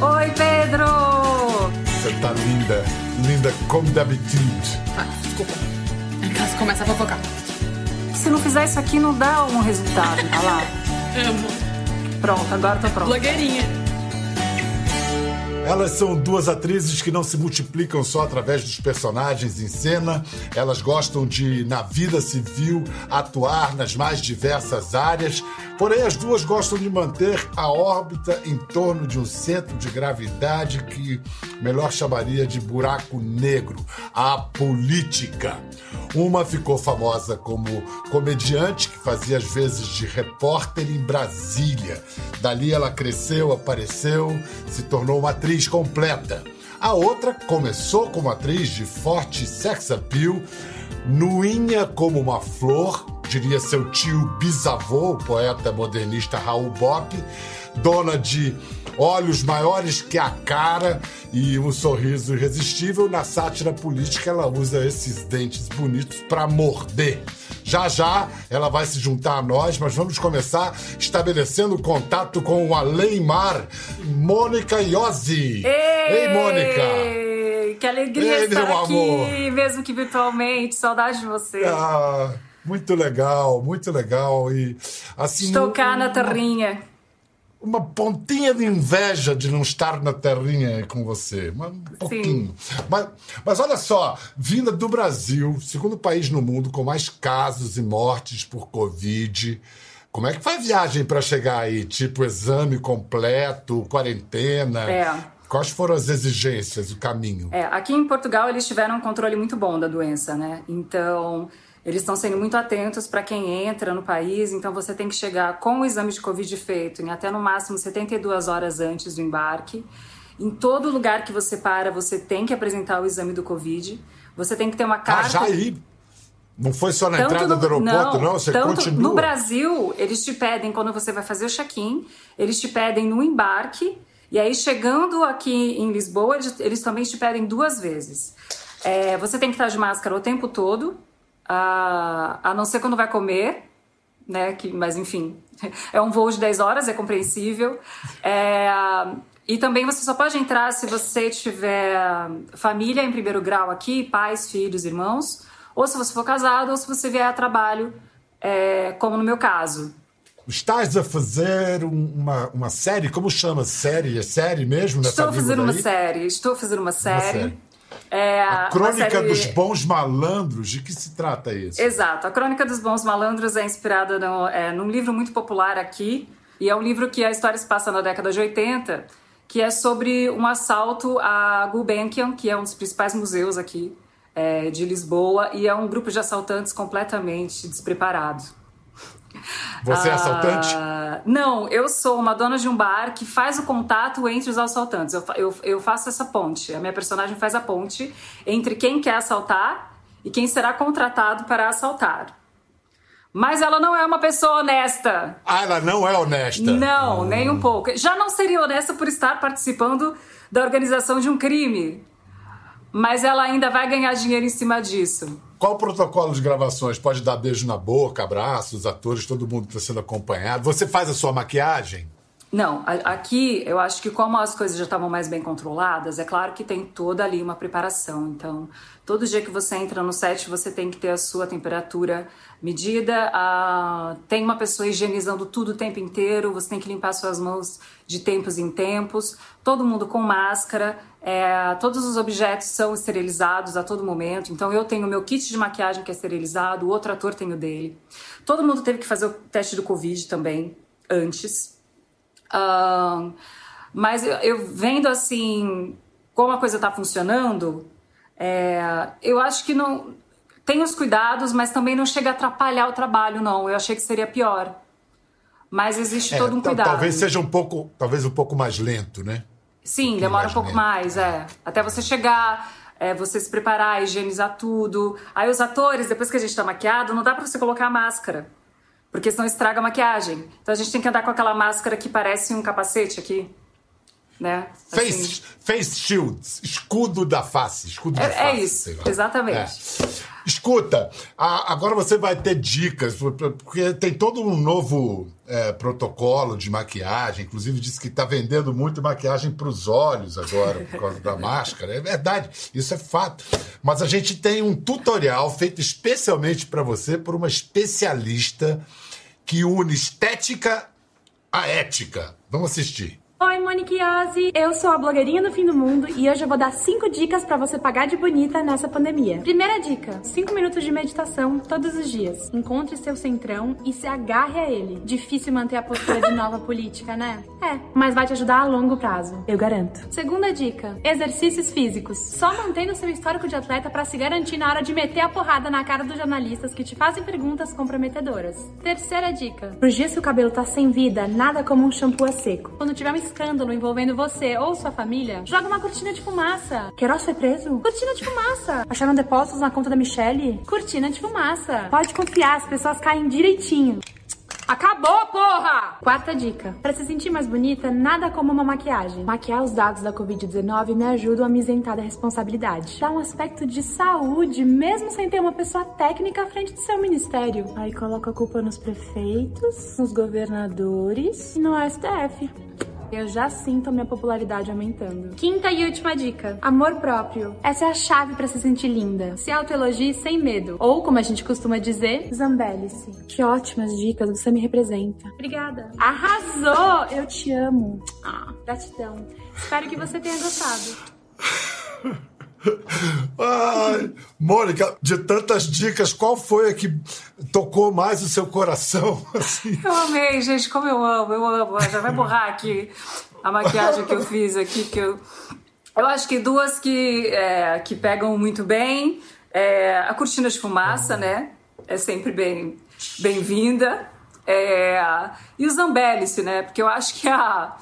Oi, Pedro! Você tá linda, linda como d'habitude. Ah, desculpa. Em casa começa a fofocar. Se não fizer isso aqui, não dá um resultado, tá lá? Amo. Pronto, agora tô pronto. Blogueirinha. Elas são duas atrizes que não se multiplicam só através dos personagens em cena. Elas gostam de, na vida civil, atuar nas mais diversas áreas. Porém, as duas gostam de manter a órbita em torno de um centro de gravidade que melhor chamaria de buraco negro a política. Uma ficou famosa como comediante, que fazia às vezes de repórter em Brasília. Dali ela cresceu, apareceu, se tornou uma atriz completa. A outra começou como atriz de forte sex appeal, nuinha como uma flor, diria seu tio bisavô, o poeta modernista Raul Bock, dona de olhos maiores que a cara e um sorriso irresistível. Na sátira política, ela usa esses dentes bonitos para morder. Já já ela vai se juntar a nós, mas vamos começar estabelecendo contato com o Além Mar, Mônica Iozzi. Ei, Mônica! Que alegria Ei, estar aqui, amor. mesmo que virtualmente. Saudade de você. Ah, muito legal, muito legal. E assim. Estou cá na terrinha. uma pontinha de inveja de não estar na terrinha com você. Um pouquinho. Mas, mas olha só, vinda do Brasil, segundo país no mundo com mais casos e mortes por Covid. Como é que a viagem para chegar aí? Tipo, exame completo, quarentena? É. Quais foram as exigências, o caminho? É, aqui em Portugal eles tiveram um controle muito bom da doença, né? Então eles estão sendo muito atentos para quem entra no país. Então você tem que chegar com o exame de Covid feito em até no máximo 72 horas antes do embarque. Em todo lugar que você para, você tem que apresentar o exame do Covid. Você tem que ter uma Ah, carta. já aí. Não foi só na Tanto entrada no- do aeroporto, não? Você tanto continua. No Brasil, eles te pedem, quando você vai fazer o check-in, eles te pedem no embarque, e aí chegando aqui em Lisboa, eles, também te pedem duas vezes. É, você tem que estar de máscara o tempo todo, a, a não ser quando vai comer, né? Que, mas enfim, é um voo de 10 horas, é compreensível. É, e também você só pode entrar se você tiver família em primeiro grau aqui, pais, filhos, irmãos, ou se você for casado, ou se você vier a trabalho, é, como no meu caso. Estás a fazer um- uma, uma série? Como chama? Série? É série mesmo? Nessa Estou a fazer uma série, estou a fazer uma série. série. É, A uma Crônica série- dos Bons Malandros, de que se trata isso? Exato. A Crônica dos Bons Malandros é inspirada no, é, num livro muito popular aqui. E é um livro que a história se passa na década de 80, que é sobre um assalto à Gulbenkian, que é um dos principais museus aqui é, de Lisboa. E é um grupo de assaltantes completamente despreparado. Você é Ah, assaltante? Não, eu sou uma dona de um bar que faz o contato entre os assaltantes. Eu, eu, eu faço essa ponte. A minha personagem faz a ponte entre quem quer assaltar e quem será contratado para assaltar. Mas ela não é uma pessoa honesta. Ah, ela não é honesta. Não, nem um pouco. Já não seria honesta por estar participando da organização de um crime. Mas ela ainda vai ganhar dinheiro em cima disso. Qual o protocolo de gravações? Pode dar beijo na boca, abraço, os atores, todo mundo está sendo acompanhado. Você faz a sua maquiagem? Não, a- aqui eu acho que como as coisas já estavam mais bem controladas, é claro que tem toda ali uma preparação. Então, todo dia que você entra no set, você tem que ter a sua temperatura medida. ah, tem uma pessoa higienizando tudo o tempo inteiro. Você tem que limpar suas mãos de tempos em tempos. Todo mundo com máscara. é, todos os objetos são esterilizados a todo momento. Então, eu tenho o meu kit de maquiagem que é esterilizado. O outro ator tem o dele. Todo mundo teve que fazer o teste do Covid também antes. Ahn, mas eu, eu vendo assim como a coisa está funcionando, é, eu acho que não tem os cuidados, mas também não chega a atrapalhar o trabalho, não. Eu achei que seria pior. Mas existe É, todo um cuidado. Talvez seja um pouco, talvez um pouco mais lento, né? Sim, demora um pouco lento. mais, é. Até você chegar, é, você se preparar, higienizar tudo. Aí os atores, depois que a gente tá maquiado, não dá pra você colocar a máscara. Porque senão estraga a maquiagem. Então a gente tem que andar com aquela máscara que parece um capacete aqui. Né? Face, Assim, face shields, escudo da face, escudo É- é face. isso, sei lá. exatamente. É. Escuta, a- agora você vai ter dicas, porque tem todo um novo é, protocolo de maquiagem, inclusive disse que está vendendo muito maquiagem para os olhos agora, por causa da máscara. É verdade, isso é fato. Mas a gente tem um tutorial feito especialmente para você por uma especialista que une estética à ética. Vamos assistir. Oi, Monique Ozzy. Eu sou a blogueirinha do fim do mundo e hoje eu vou dar 5 dicas pra você pagar de bonita nessa pandemia. Primeira dica: 5 minutos de meditação todos os dias. Encontre seu centrão e se agarre a ele. Difícil manter a postura de nova política, né? É, mas vai te ajudar a longo prazo, eu garanto. Segunda dica: exercícios físicos. Só mantendo seu histórico de atleta pra se garantir na hora de meter a porrada na cara dos jornalistas que te fazem perguntas comprometedoras. Terceira dica: pros dias que o cabelo tá sem vida, nada como um shampoo a seco. Quando tiver um escândalo envolvendo você ou sua família, joga uma cortina de fumaça. Queiroz foi preso? Cortina de fumaça. Acharam depósitos na conta da Michelle? Cortina de fumaça. Pode confiar, as pessoas caem direitinho. Acabou, porra! Quarta dica. Pra se sentir mais bonita, nada como uma maquiagem. Maquiar os dados da Covid-19 me ajuda a me isentar da responsabilidade. Dá um aspecto de saúde, mesmo sem ter uma pessoa técnica à frente do seu ministério. Aí coloca a culpa nos prefeitos, nos governadores e no STF. Eu já sinto a minha popularidade aumentando. Quinta e última dica: amor próprio. Essa é a chave pra se sentir linda. Se autoelogie sem medo. Ou, como a gente costuma dizer, zambele-se. Que ótimas dicas, você me representa. Obrigada. Arrasou! Eu te amo. Ah, gratidão. Espero que você tenha gostado. Ai, Mônica, de tantas dicas, qual foi a que tocou mais o seu coração? Assim? Eu amei, gente, como eu amo, eu amo. Já vai borrar aqui a maquiagem que eu fiz aqui, que eu. Eu acho que duas que, é, que pegam muito bem. É, a cortina de fumaça, né? É sempre bem bem-vinda. É, e o Zambélice, né? Porque eu acho que a,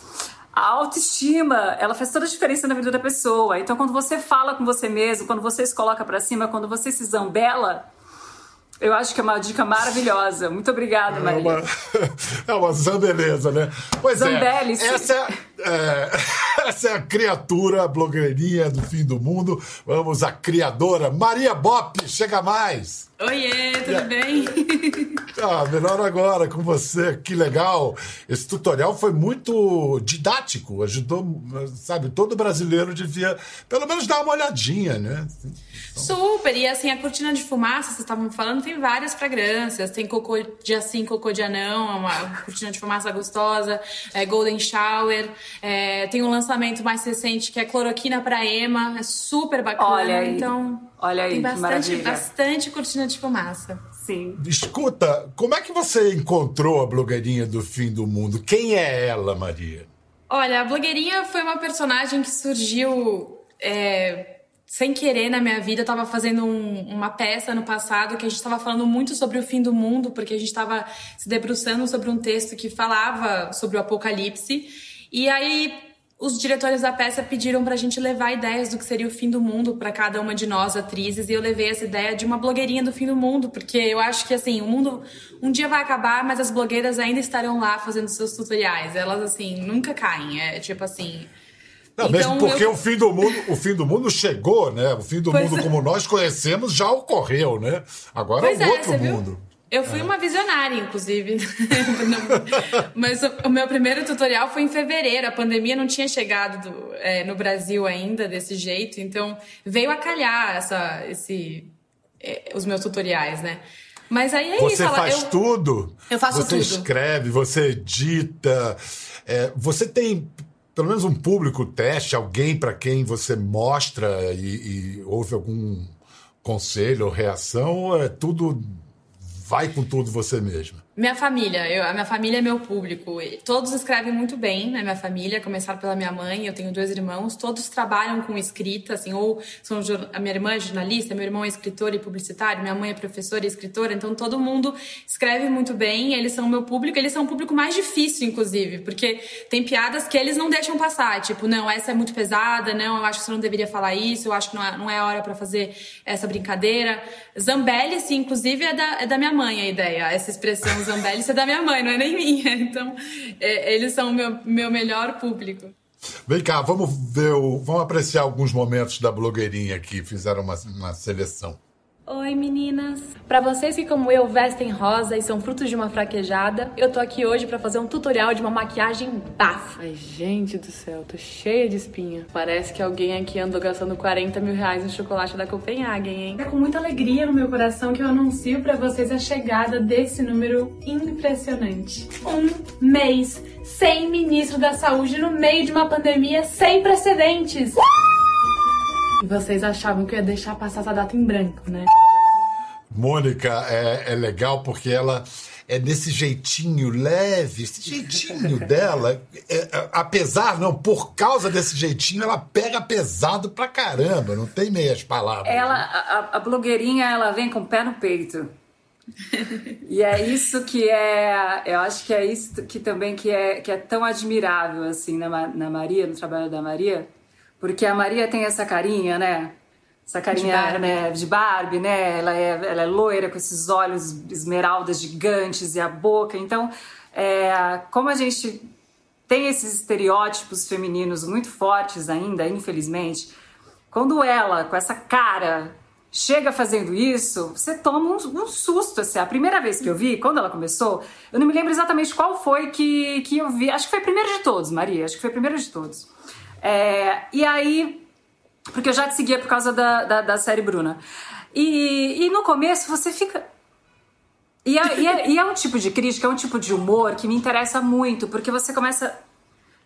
a autoestima, ela faz toda a diferença na vida da pessoa. Então, quando você fala com você mesmo, quando você se coloca pra cima, quando você se zambela, eu acho que é uma dica maravilhosa. Muito obrigada, É Maria. uma, é uma zambeleza, né? Pois Zambelice. é, essa é, é, essa é a criatura, blogueirinha do fim do mundo. Vamos, a criadora, Maria Bop, chega mais! Oiê, tudo bem? Ah, melhor agora com você, que legal. Esse tutorial foi muito didático, ajudou, sabe, todo brasileiro devia pelo menos dar uma olhadinha, né? Super! E assim, a cortina de fumaça, vocês estavam falando, tem várias fragrâncias. Tem cocô de assim, cocô de anão, uma cortina de fumaça gostosa, é, Golden Shower. é, tem um lançamento mais recente que é cloroquina pra ema, é super bacana. Olha aí. Então, Olha aí, tem que bastante, maravilha. bastante cortina de fumaça. Sim. Escuta, como é que você encontrou a blogueirinha do fim do mundo? Quem é ela, Maria? Olha, a blogueirinha foi uma personagem que surgiu é, sem querer na minha vida. Eu tava fazendo um- uma peça no passado que a gente tava falando muito sobre o fim do mundo, porque a gente tava se debruçando sobre um texto que falava sobre o apocalipse. E aí os diretores da peça pediram pra gente levar ideias do que seria o fim do mundo pra cada uma de nós atrizes e eu levei essa ideia de uma blogueirinha do fim do mundo, porque eu acho que assim, o mundo um dia vai acabar, mas as blogueiras ainda estarão lá fazendo seus tutoriais. Elas assim, nunca caem, é tipo assim, Não, Então, mesmo porque eu- o fim do mundo, o fim do mundo chegou, né? O fim do Pois mundo é. como nós conhecemos já ocorreu, né? Agora Pois é um é, outro você viu? Eu fui uma visionária, inclusive. Mas o, meu primeiro tutorial foi em fevereiro. A pandemia não tinha chegado do- é, no Brasil ainda desse jeito, então veio a calhar essa, esse, é, os meus tutoriais, né? Mas aí é Você isso. ela- faz eu, tudo. Eu faço você tudo. escreve, você edita. É, você tem pelo menos um público teste, alguém para quem você mostra e, e houve algum conselho ou reação, ou é tudo vai com tudo você mesma? Minha família, eu- a minha família é meu público. Todos escrevem muito bem na minha família, a começar pela minha mãe, eu tenho dois irmãos, todos trabalham com escrita, assim, ou são a minha irmã é jornalista, meu irmão é escritor e publicitário, minha mãe é professora e escritora, então todo mundo escreve muito bem, eles são meu público, eles são o público mais difícil, inclusive, porque tem piadas que eles não deixam passar, tipo, não, essa é muito pesada, não, eu acho que você não deveria falar isso, eu acho que não é, não é hora pra fazer essa brincadeira. Zambelli, inclusive, é da, é da minha mãe a ideia, essa expressão Zambelli é da minha mãe, não é nem minha. Então, é, eles são o meu, meu melhor público. Vem cá, vamos ver, o, vamos apreciar alguns momentos da blogueirinha aqui, fizeram uma, uma seleção. Oi meninas! Para vocês que como eu vestem rosa e são frutos de uma fraquejada, eu tô aqui hoje para fazer um tutorial de uma maquiagem bafo. Ai gente do céu, tô cheia de espinha. Parece que alguém aqui andou gastando 40 mil reais no chocolate da Copenhagen, hein? É com muita alegria no meu coração que eu anuncio para vocês a chegada desse número impressionante. Um mês sem ministro da saúde no meio de uma pandemia sem precedentes. E vocês achavam que eu ia deixar passar essa data em branco, né? Mônica é, é legal porque ela é desse jeitinho leve, esse jeitinho dela, é, é, apesar, não, por causa desse jeitinho, ela pega pesado pra caramba, não tem meias palavras. Ela, a, a blogueirinha, ela vem com o pé no peito. e é isso que é, eu acho que é isso que também que é, que é tão admirável assim na, na Maria, no trabalho da Maria, porque a Maria tem essa carinha, né? Essa carinha de Barbie, né, de Barbie, né? Ela é, ela é loira com esses olhos esmeraldas gigantes e a boca. Então, é, como a gente tem esses estereótipos femininos muito fortes ainda, infelizmente, quando ela, com essa cara, chega fazendo isso, você toma um, um, susto. Assim. A primeira vez que eu vi, quando ela começou, eu não me lembro exatamente qual foi que, que eu vi. Acho que foi a primeira de todos, Maria. Acho que foi a primeira de todos. É, e aí, porque eu já te seguia por causa da, da, da série Bruna. E, e no começo você fica. E é, e, é, e é um tipo de crítica, é um tipo de humor que me interessa muito, porque você começa.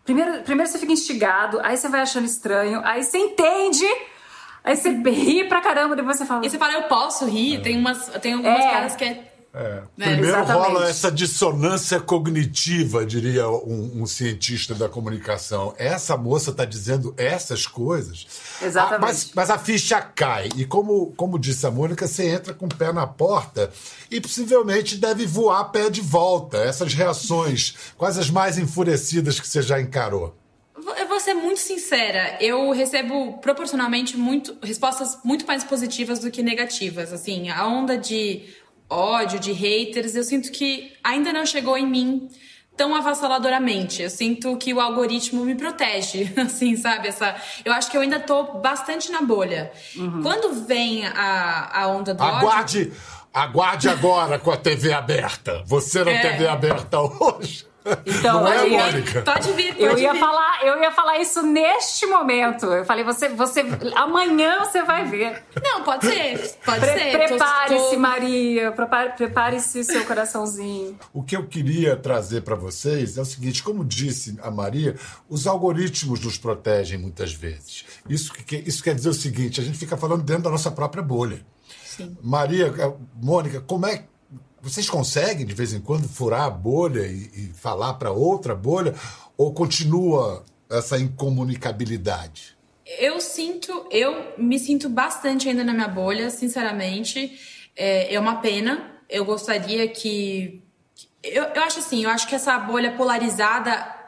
Primeiro, primeiro você fica instigado, aí você vai achando estranho, aí você entende. Aí você ri pra caramba, depois você fala. E você fala, eu posso rir? Tem, umas, tem algumas é. caras que é é. Né? Primeiro Exatamente. rola essa dissonância cognitiva, diria um, um, cientista da comunicação. Essa moça está dizendo essas coisas. Exatamente. Ah, mas, mas, a ficha cai. E como, como disse a Mônica, você entra com o pé na porta e possivelmente deve voar pé de volta. Essas reações, quais as mais enfurecidas que você já encarou? Eu vou ser muito sincera, eu recebo proporcionalmente muito, respostas muito mais positivas do que negativas. Assim, a onda de ódio, de haters, eu sinto que ainda não chegou em mim tão avassaladoramente. Eu sinto que o algoritmo me protege, assim, sabe? Essa, eu acho que eu ainda tô bastante na bolha. Uhum. Quando vem a, a onda do aguarde, ódio... Aguarde agora com a TV aberta. Você na é. TV aberta hoje. Então, não é, Mônica? Pode vir, pode eu ia vir. falar, eu ia falar isso neste momento. Eu falei, você, você, amanhã você vai ver. Não, pode ser, pode Pre ser. Prepare-se, Maria, prepare-se seu coraçãozinho. O que eu queria trazer para vocês é o seguinte, como disse a Maria, os algoritmos nos protegem muitas vezes. Isso, isso quer dizer o seguinte, a gente fica falando dentro da nossa própria bolha. Sim. Maria, Mônica, como é vocês conseguem, de vez em quando, furar a bolha e, e falar para outra bolha? Ou continua essa incomunicabilidade? Eu sinto, eu me sinto bastante ainda na minha bolha, sinceramente. É, é uma pena. Eu gostaria que. Eu, eu acho assim, eu acho que essa bolha polarizada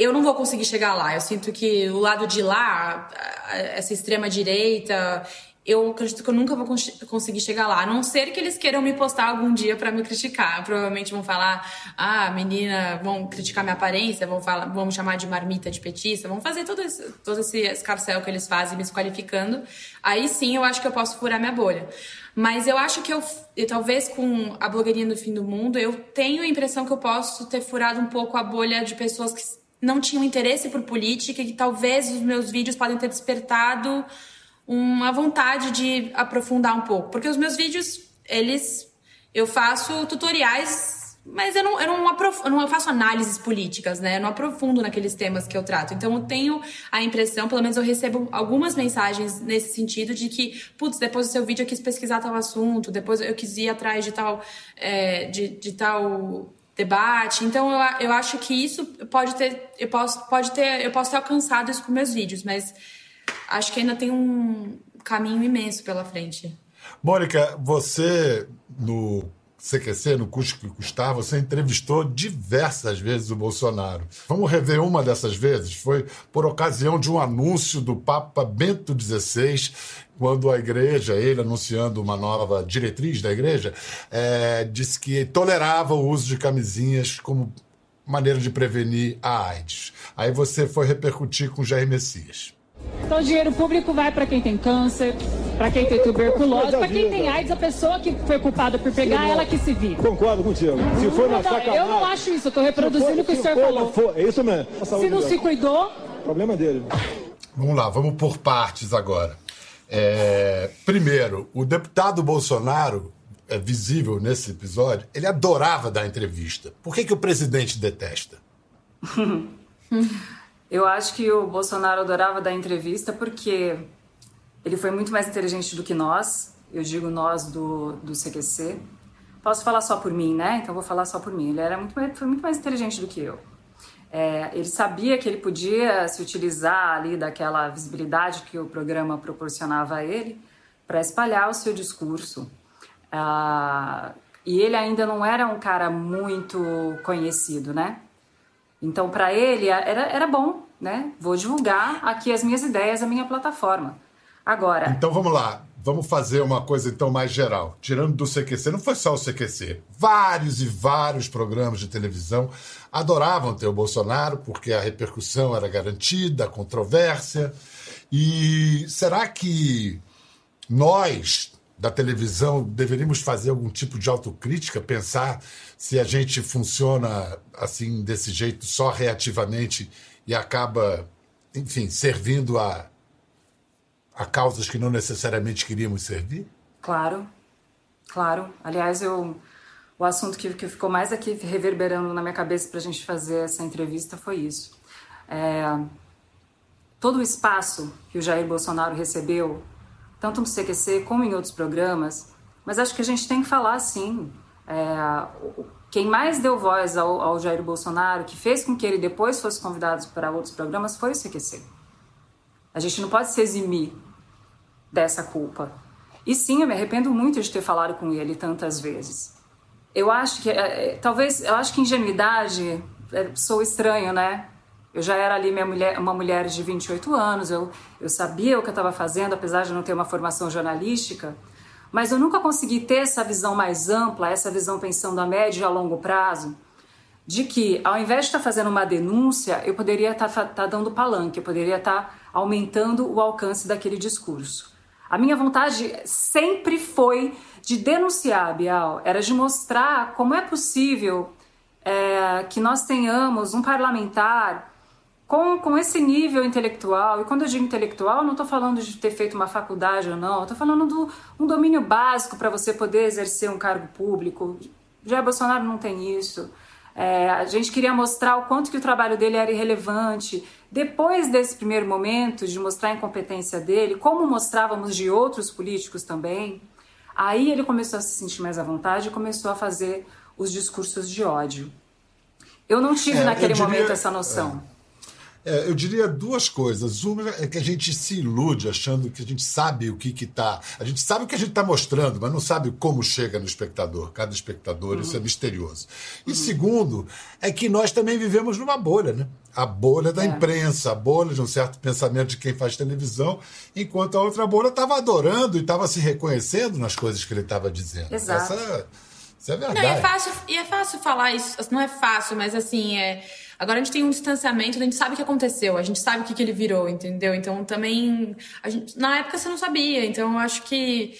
eu não vou conseguir chegar lá. Eu sinto que o lado de lá, essa extrema direita eu acredito que eu nunca vou cons conseguir chegar lá. A não ser que eles queiram me postar algum dia para me criticar. Provavelmente vão falar, ah, menina, vão criticar minha aparência, vão, falar, vão me chamar de marmita de petista, vão fazer todo esse, todo esse escarcel que eles fazem, me desqualificando. Aí sim eu acho que eu posso furar minha bolha. Mas eu acho que eu, talvez com a blogueirinha do fim do mundo, eu tenho a impressão que eu posso ter furado um pouco a bolha de pessoas que não tinham interesse por política e que talvez os meus vídeos podem ter despertado uma vontade de aprofundar um pouco. Porque os meus vídeos, eles. Eu faço tutoriais, mas eu não, eu não, aprof, eu não faço análises políticas, né? Eu não aprofundo naqueles temas que eu trato. Então eu tenho a impressão, pelo menos eu recebo algumas mensagens nesse sentido, de que, putz, depois do seu vídeo eu quis pesquisar tal assunto, depois eu quis ir atrás de tal. É, de, de tal debate. Então eu, eu acho que isso pode ter, eu posso, pode ter, eu posso ter alcançado isso com meus vídeos, mas acho que ainda tem um caminho imenso pela frente. Mônica, você no CQC, no Custo que Custar, você entrevistou diversas vezes o Bolsonaro. Vamos rever uma dessas vezes? Foi por ocasião de um anúncio do Papa Bento XVI, quando a igreja, ele anunciando uma nova diretriz da igreja, é, disse que tolerava o uso de camisinhas como maneira de prevenir a AIDS. Aí você foi repercutir com Jair Messias. Então o dinheiro público vai para quem tem câncer, para quem tem tuberculose, para quem tem AIDS, a pessoa que foi culpada por pegar, ela que se vira. Concordo contigo. Se for na sacanagem... Eu não acho isso, eu estou reproduzindo o que o senhor falou. For, é isso mesmo. Se não se cuidou... Problema dele. Vamos lá, vamos por partes agora. É, primeiro, o deputado Bolsonaro, é visível nesse episódio, ele adorava dar entrevista. Por que, que o presidente detesta? Eu acho que o Bolsonaro adorava dar entrevista porque ele foi muito mais inteligente do que nós, eu digo nós do, do CQC. Posso falar só por mim, né? Então vou falar só por mim. Ele era muito, foi muito mais inteligente do que eu. É, ele sabia que ele podia se utilizar ali daquela visibilidade que o programa proporcionava a ele para espalhar o seu discurso. Ah, e ele ainda não era um cara muito conhecido, né? Então, para ele, era, era bom, né? Vou divulgar aqui as minhas ideias, a minha plataforma. Agora. Então, vamos lá. Vamos fazer uma coisa então mais geral. Tirando do CQC, não foi só o CQC. Vários e vários programas de televisão adoravam ter o Bolsonaro porque a repercussão era garantida, a controvérsia. E será que nós da televisão deveríamos fazer algum tipo de autocrítica, pensar se a gente funciona assim desse jeito só reativamente e acaba, enfim, servindo a a causas que não necessariamente queríamos servir? Claro, claro. Aliás, eu, o assunto que, que ficou mais aqui reverberando na minha cabeça para a gente fazer essa entrevista foi isso. É, todo o espaço que o Jair Bolsonaro recebeu, tanto no CQC como em outros programas, mas acho que a gente tem que falar assim. É, quem mais deu voz ao, ao Jair Bolsonaro, que fez com que ele depois fosse convidado para outros programas, foi o CQC. A gente não pode se eximir dessa culpa. E sim, eu me arrependo muito de ter falado com ele tantas vezes. Eu acho que, é, é talvez, eu acho que ingenuidade, é, sou estranho, né? Eu já era ali minha mulher, uma mulher de 28 anos, eu, eu sabia o que eu estava fazendo, apesar de não ter uma formação jornalística, mas eu nunca consegui ter essa visão mais ampla, essa visão pensando a médio e a longo prazo, de que ao invés de estar tá fazendo uma denúncia, eu poderia estar tá, tá dando palanque, eu poderia estar tá aumentando o alcance daquele discurso. A minha vontade sempre foi de denunciar, Bial, era de mostrar como é possível é, que nós tenhamos um parlamentar com, com esse nível intelectual. E quando eu digo intelectual, não estou falando de ter feito uma faculdade ou não, estou falando do um domínio básico para você poder exercer um cargo público. Jair Bolsonaro não tem isso. É, a gente queria mostrar o quanto que o trabalho dele era irrelevante. Depois desse primeiro momento de mostrar a incompetência dele, como mostrávamos de outros políticos também, aí ele começou a se sentir mais à vontade e começou a fazer os discursos de ódio. Eu não tive é, naquele diria, momento essa noção. É. É, eu diria duas coisas. Uma é que a gente se ilude achando que a gente sabe o que está. A gente sabe o que a gente está mostrando, mas não sabe como chega no espectador. Cada espectador, uhum. isso é misterioso. E uhum. segundo, é que nós também vivemos numa bolha, né? A bolha da é. imprensa, a bolha de um certo pensamento de quem faz televisão, enquanto a outra bolha estava adorando e estava se reconhecendo nas coisas que ele estava dizendo. Exato. Essa, isso é verdade. Não, é fácil, e é fácil falar isso. Não é fácil, mas assim, é Agora a gente tem um distanciamento, a gente sabe o que aconteceu, a gente sabe o que, que ele virou, entendeu? Então também. Gente, na época você não sabia, então eu acho que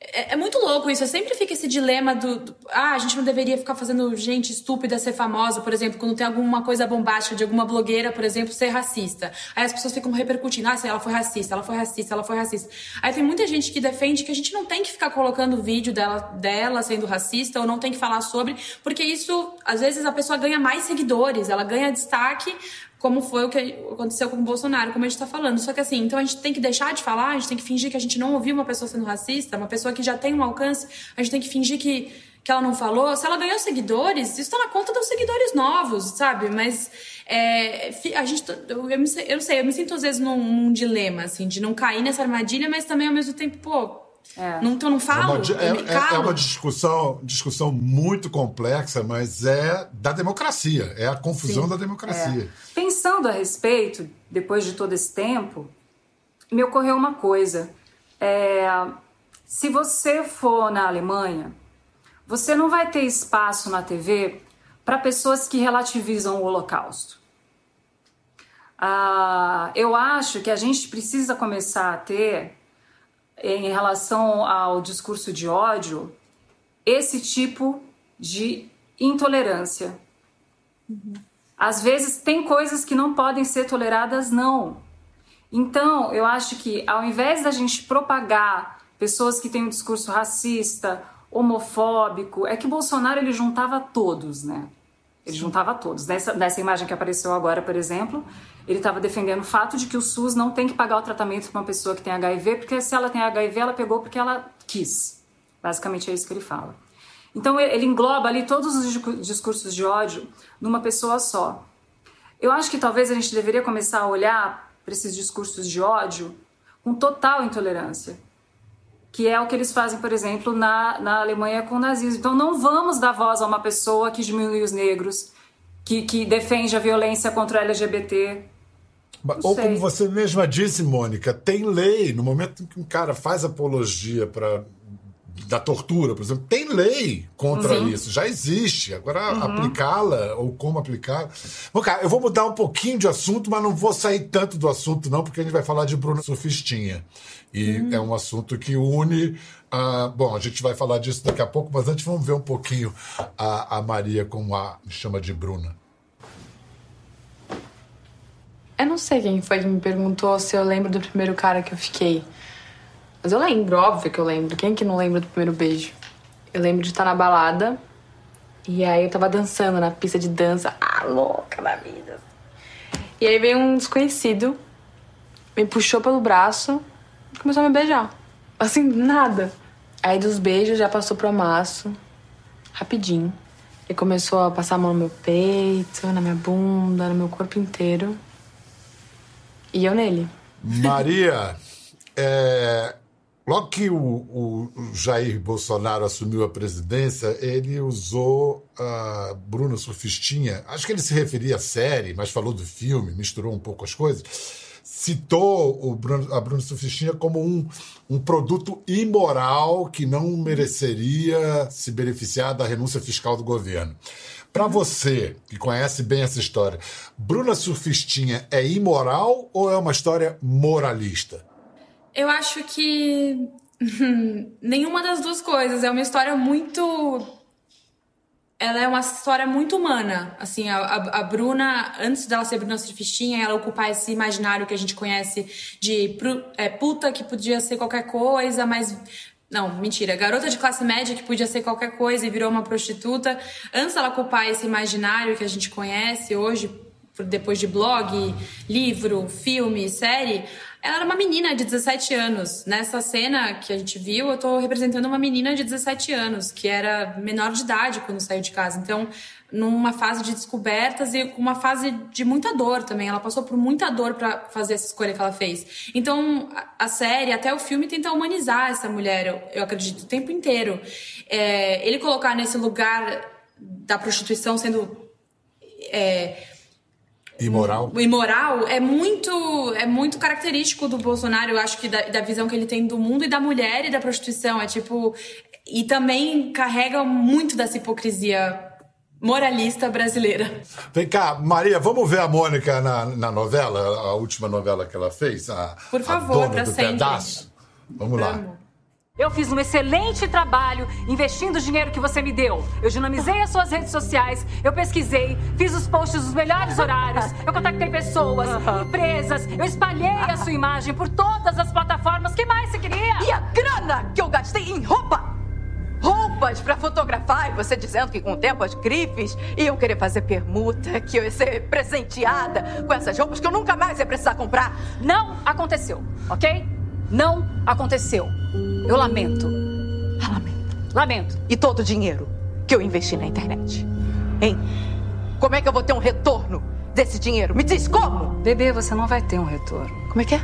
é, é, muito louco isso. Sempre fica esse dilema do, do, Ah, a gente não deveria ficar fazendo gente estúpida ser famosa, por exemplo, quando tem alguma coisa bombástica de alguma blogueira, por exemplo, ser racista. Aí as pessoas ficam repercutindo: Ah, ela foi racista, ela foi racista, ela foi racista. Aí tem muita gente que defende que a gente não tem que ficar colocando vídeo dela, dela sendo racista ou não tem que falar sobre, porque isso, às vezes, a pessoa ganha mais seguidores, ela ganha destaque como foi o que aconteceu com o Bolsonaro, como a gente está falando. Só que assim, então a gente tem que deixar de falar, a gente tem que fingir que a gente não ouviu uma pessoa sendo racista, uma pessoa que já tem um alcance, a gente tem que fingir que, que ela não falou. Se ela ganhou seguidores, isso está na conta dos seguidores novos, sabe? Mas é, a gente, eu, eu, eu não sei, eu me sinto às vezes num, num dilema, assim, de não cair nessa armadilha, mas também ao mesmo tempo, pô, é. Não, então não falo? É uma, é, é uma, discussão, discussão muito complexa, mas é da democracia, é a confusão Sim. da democracia. É. Pensando a respeito, depois de todo esse tempo, me ocorreu uma coisa. É, se você for na Alemanha, você não vai ter espaço na TV para pessoas que relativizam o Holocausto. Ah, eu acho que a gente precisa começar a ter, em relação ao discurso de ódio, esse tipo de intolerância. Uhum. Às vezes tem coisas que não podem ser toleradas, não. Então, eu acho que ao invés da gente propagar pessoas que têm um discurso racista, homofóbico, é que Bolsonaro ele juntava todos, né? Ele juntava todos. Nessa, nessa imagem que apareceu agora, por exemplo, ele estava defendendo o fato de que o SUS não tem que pagar o tratamento para uma pessoa que tem HIV, porque se ela tem HIV, ela pegou porque ela quis. Basicamente é isso que ele fala. Então ele engloba ali todos os discursos de ódio numa pessoa só. Eu acho que talvez a gente deveria começar a olhar para esses discursos de ódio com total intolerância, que é o que eles fazem, por exemplo, na, na Alemanha com o nazismo. Então não vamos dar voz a uma pessoa que diminui os negros, que, que defende a violência contra o LGBT. Ou como você mesma disse, Mônica, tem lei. No momento em que um cara faz apologia para da tortura, por exemplo, tem lei contra uhum. isso, já existe. Agora, uhum. aplicá-la ou como aplicá-la. Bom, cara, eu vou mudar um pouquinho de assunto, mas não vou sair tanto do assunto, não, porque a gente vai falar de Bruno Sufistinha. E uhum. é um assunto que une. Uh, bom, a gente vai falar disso daqui a pouco, mas antes vamos ver um pouquinho a, a Maria como a chama de Bruna. Eu não sei quem foi que me perguntou se eu lembro do primeiro cara que eu fiquei. Mas eu lembro, óbvio que eu lembro. Quem é que não lembra do primeiro beijo? Eu lembro de estar na balada. E aí eu tava dançando na pista de dança. Ah, louca da vida. E aí veio um desconhecido, me puxou pelo braço e começou a me beijar. Assim, nada. Aí dos beijos já passou pro amasso. Rapidinho. E começou a passar a mão no meu peito, na minha bunda, no meu corpo inteiro. E eu nele. Maria, é, Logo que o, o, Jair Bolsonaro assumiu a presidência, ele usou a Bruna Surfistinha. Acho que ele se referia à série, mas falou do filme, misturou um pouco as coisas. Citou Bruno, a Bruna Surfistinha como um, um produto imoral que não mereceria se beneficiar da renúncia fiscal do governo. Para você, que conhece bem essa história, Bruna Surfistinha é imoral ou é uma história moralista? Eu acho que nenhuma das duas coisas. É uma história muito. Ela é uma história muito humana. Assim, a, a, a Bruna, antes dela ser Bruna Surfistinha, ela ocupar esse imaginário que a gente conhece de é, puta que podia ser qualquer coisa, mas não, mentira. Garota de classe média que podia ser qualquer coisa e virou uma prostituta. Antes dela ocupar esse imaginário que a gente conhece hoje, depois de blog, livro, filme, série, ela era uma menina de 17 anos. Nessa cena que a gente viu, eu tô representando uma menina de 17 anos, que era menor de idade quando saiu de casa. Então, numa fase de descobertas e uma fase de muita dor também. Ela passou por muita dor para fazer essa escolha que ela fez. Então, a série, até o filme, tenta humanizar essa mulher, eu, eu acredito, o tempo inteiro. É, ele colocar nesse lugar da prostituição sendo. É, Imoral? Imoral é muito, é muito característico do Bolsonaro, eu acho que da, da visão que ele tem do mundo e da mulher e da prostituição. É tipo. E também carrega muito dessa hipocrisia moralista brasileira. Vem cá, Maria, vamos ver a Mônica na, na novela, a última novela que ela fez? A, Por favor, a dona do sempre. pedaço. Vamos lá. Eu fiz um excelente trabalho investindo o dinheiro que você me deu. Eu dinamizei as suas redes sociais, eu pesquisei, fiz os posts dos melhores horários, eu contactei pessoas, empresas, eu espalhei a sua imagem por todas as plataformas. que mais você queria? E a grana que eu gastei em roupa? Roupas para fotografar e você dizendo que com o tempo as grifes iam querer fazer permuta, que eu ia ser presenteada com essas roupas que eu nunca mais ia precisar comprar. Não aconteceu, ok? Não aconteceu. Eu lamento. Ah, lamento. Lamento. E todo o dinheiro que eu investi na internet? Hein? Como é que eu vou ter um retorno desse dinheiro? Me diz como? Bebê, você não vai ter um retorno. Como é que é?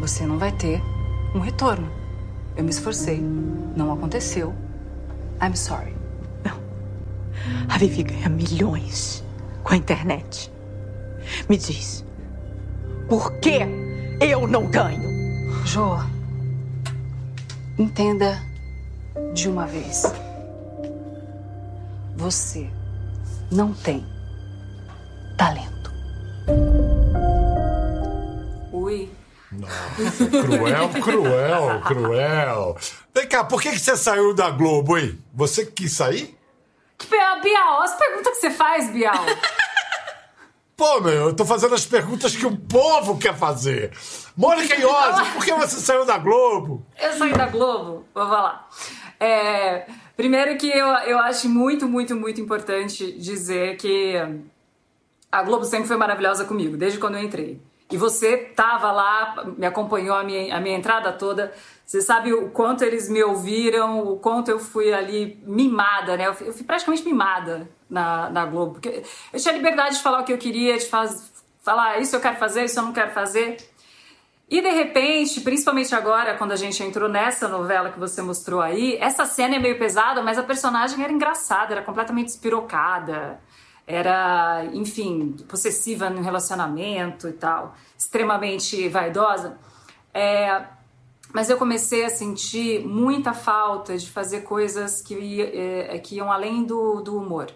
Você não vai ter um retorno. Eu me esforcei. Não aconteceu. I'm sorry. Não. A Vivi ganha milhões com a internet. Me diz, por que eu não ganho? Jô, entenda de uma vez. Você não tem talento. Ui. Nossa, cruel, cruel, cruel. Vem cá, por que, que você saiu da Globo, hein? Você que quis sair? Bial, as perguntas que você faz, Bial. Pô, meu, eu tô fazendo as perguntas que o povo quer fazer. Mônica Iose, por que você saiu da Globo? Eu saí da Globo, vou falar. É, primeiro que eu, eu acho muito, muito, muito importante dizer que a Globo sempre foi maravilhosa comigo, desde quando eu entrei. E você tava lá, me acompanhou a minha, a minha entrada toda. Você sabe o quanto eles me ouviram, o quanto eu fui ali mimada, né? Eu fui, eu fui praticamente mimada na, na Globo. Porque eu tinha liberdade de falar o que eu queria, de faz, falar isso eu quero fazer, isso eu não quero fazer. E de repente, principalmente agora, quando a gente entrou nessa novela que você mostrou aí, essa cena é meio pesada, mas a personagem era engraçada, era completamente espirocada era, enfim, possessiva no relacionamento e tal, extremamente vaidosa. É, mas eu comecei a sentir muita falta de fazer coisas que, é, que iam além do, do humor.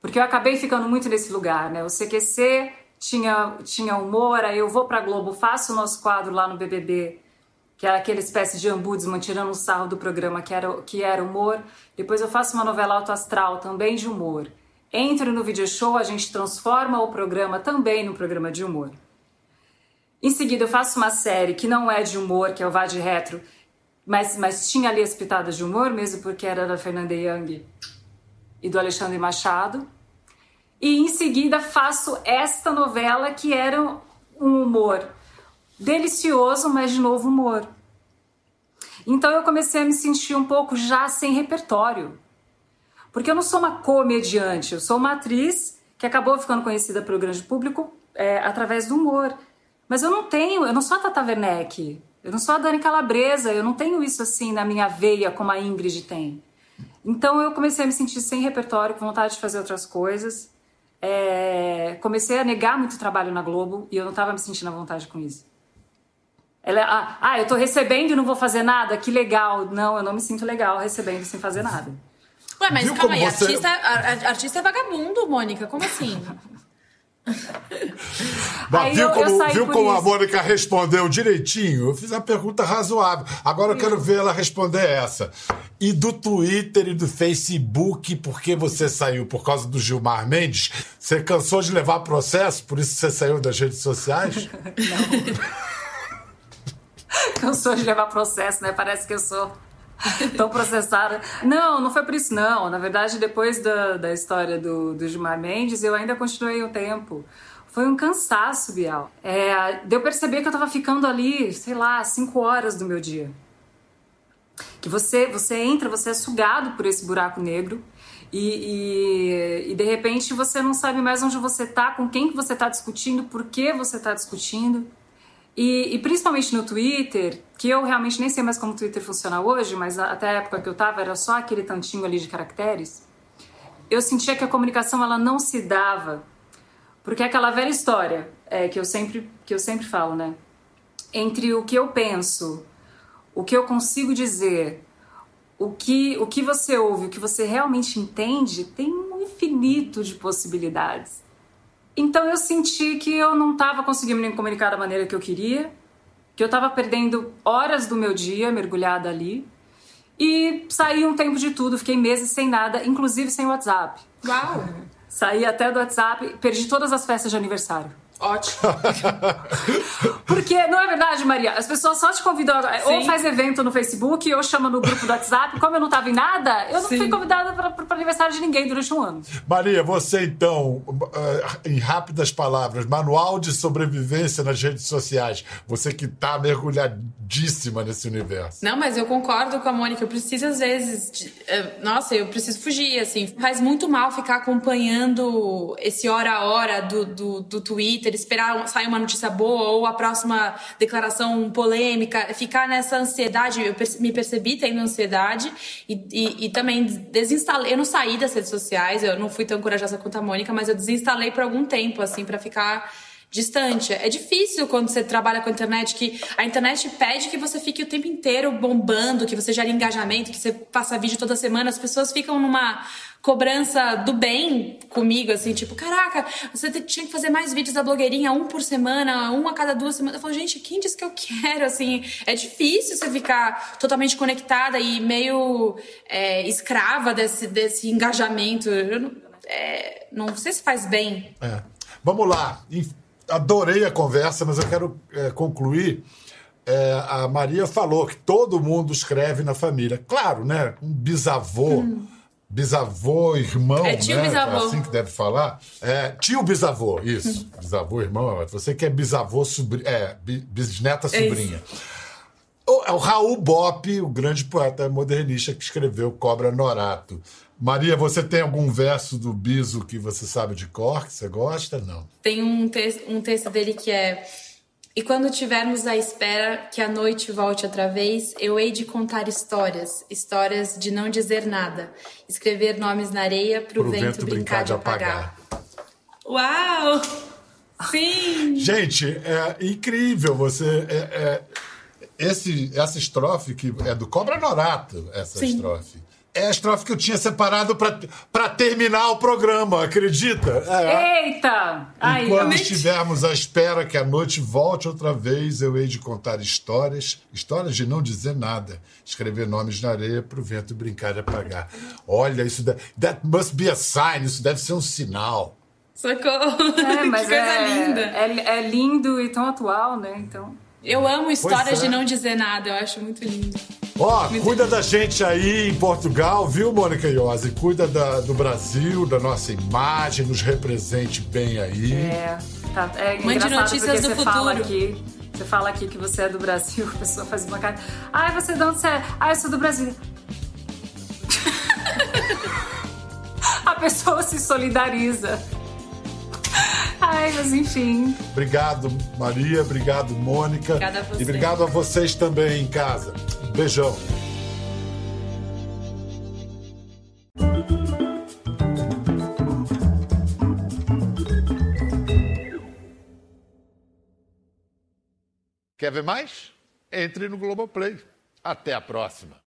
Porque eu acabei ficando muito nesse lugar, né? O CQC tinha, tinha humor, aí eu vou pra Globo, faço o nosso quadro lá no BBB, que era aquela espécie de ambudismo, tirando o sarro do programa, que era, que era humor. Depois eu faço uma novela autoastral, também de humor. Entro no video show, a gente transforma o programa também no programa de humor. Em seguida, eu faço uma série que não é de humor, que é o Vá de Retro, mas, mas tinha ali as pitadas de humor, mesmo porque era da Fernanda Young e do Alexandre Machado. E em seguida faço esta novela que era um humor delicioso, mas de novo humor. Então eu comecei a me sentir um pouco já sem repertório. Porque eu não sou uma comediante, eu sou uma atriz que acabou ficando conhecida pelo grande público é, através do humor. Mas eu não tenho, eu não sou a Tata Werneck, eu não sou a Dani Calabresa, eu não tenho isso assim na minha veia como a Ingrid tem. Então eu comecei a me sentir sem repertório, com vontade de fazer outras coisas. É, comecei a negar muito trabalho na Globo e eu não estava me sentindo à vontade com isso. Ela, ah, ah, eu estou recebendo e não vou fazer nada? Que legal. Não, eu não me sinto legal recebendo sem fazer nada. Ué, mas Viu calma aí, você... artista, artista é vagabundo, Mônica, como assim? Mas viu, eu, como, eu viu como a Mônica respondeu direitinho? Eu fiz a pergunta razoável. Agora eu quero ver ela responder essa. E do Twitter e do Facebook, por que você saiu? Por causa do Gilmar Mendes? Você cansou de levar processo, por isso você saiu das redes sociais? Não. cansou de levar processo, né? Parece que eu sou tão processada. Não, não foi por isso, não. Na verdade, depois da, da história do, do Gilmar Mendes, eu ainda continuei o tempo. Foi um cansaço, Bial. É, deu perceber que eu tava ficando ali, sei lá, cinco horas do meu dia. Que você, você entra, você é sugado por esse buraco negro. E, e, e, de repente você não sabe mais onde você tá, com quem que você tá discutindo, por que você tá discutindo. E, e, principalmente no Twitter, que eu realmente nem sei mais como o Twitter funciona hoje, mas até a época que eu tava era só aquele tantinho ali de caracteres, eu sentia que a comunicação ela não se dava. Porque é aquela velha história é, que, eu sempre, que eu sempre falo, né? Entre o que eu penso, o que eu consigo dizer, o que, o que você ouve, o que você realmente entende, tem um infinito de possibilidades. Então eu senti que eu não estava conseguindo me comunicar da maneira que eu queria, que eu estava perdendo horas do meu dia mergulhada ali. E saí um tempo de tudo, fiquei meses sem nada, inclusive sem WhatsApp. Uau! Saí até do WhatsApp, perdi todas as festas de aniversário. Ótimo. Porque, não é verdade, Maria? As pessoas só te convidam, Sim. ou faz evento no Facebook, ou chama no grupo do WhatsApp. Como eu não tava em nada, eu não Sim. fui convidada para aniversário de ninguém durante um ano. Maria, você então, eh, em rápidas palavras, manual de sobrevivência nas redes sociais. Você que tá mergulhadíssima nesse universo. Não, mas eu concordo com a Mônica. Eu preciso, às vezes. De, eh, nossa, eu preciso fugir, assim. Faz muito mal ficar acompanhando esse hora a hora do, do, do Twitter esperar sair uma notícia boa ou a próxima declaração polêmica, ficar nessa ansiedade. Eu me percebi tendo ansiedade e, e, e, também desinstalei. Eu não saí das redes sociais, eu não fui tão corajosa quanto a Mônica, mas eu desinstalei por algum tempo, assim, para ficar distante. É difícil quando você trabalha com a internet, que a internet pede que você fique o tempo inteiro bombando, que você gere engajamento, que você faça vídeo toda semana. As pessoas ficam numa cobrança do bem comigo, assim, tipo, caraca, você tinha que fazer mais vídeos da blogueirinha, um por semana, um a cada duas semanas. Eu falo, gente, quem disse que eu quero? Assim, é difícil você ficar totalmente conectada e meio é, escrava desse, desse engajamento. Não, é, não sei se faz bem. É. Vamos lá adorei a conversa, mas eu quero é, concluir. É, a Maria falou que todo mundo escreve na família. Claro, né? Um bisavô, hum. bisavô, irmão, é tio né? bisavô. É assim que deve falar. É, tio bisavô, isso. Hum. Bisavô, irmão. Você que é bisavô, sobrinha, é, bisneta, é sobrinha. O, o Raul Bop, o grande poeta modernista que escreveu Cobra Norato. Maria, você tem algum verso do Biso que você sabe de cor, que você gosta? Não. Tem um, te um texto dele que é. E quando tivermos a espera que a noite volte outra vez, eu hei de contar histórias, histórias de não dizer nada, escrever nomes na areia pro, pro vento, vento, brincar, de apagar. apagar. Uau! Sim! Gente, é incrível você. É, é, esse, essa estrofe que é do Cobra Norato, essa Sim. estrofe é a estrofe que eu tinha separado para terminar o programa, acredita? É. Eita! Ai, quando estivermos à espera que a noite volte outra vez, eu hei de contar histórias, histórias de não dizer nada, escrever nomes na areia para o vento brincar e apagar. Olha, isso deve, that must be a sign, isso deve ser um sinal. Socorro! É, mas que coisa é, linda! É, é lindo e tão atual, né? Então. Eu amo histórias de é. não dizer nada, eu acho muito lindo. Ó, oh, cuida da gente aí em Portugal, viu, Mônica Iose? Cuida da, do Brasil, da nossa imagem, nos represente bem aí. É, tá, é Mande notícias do você futuro. Fala aqui, você fala aqui que você é do Brasil, a pessoa faz uma cara. Ai, você de onde você é? Ah, eu sou do Brasil. a pessoa se solidariza. Ai, mas enfim. Obrigado, Maria. Obrigado, Mônica. Obrigada a você. E obrigado a vocês também em casa. Beijão. Quer ver mais? Entre no Globoplay. Até a próxima.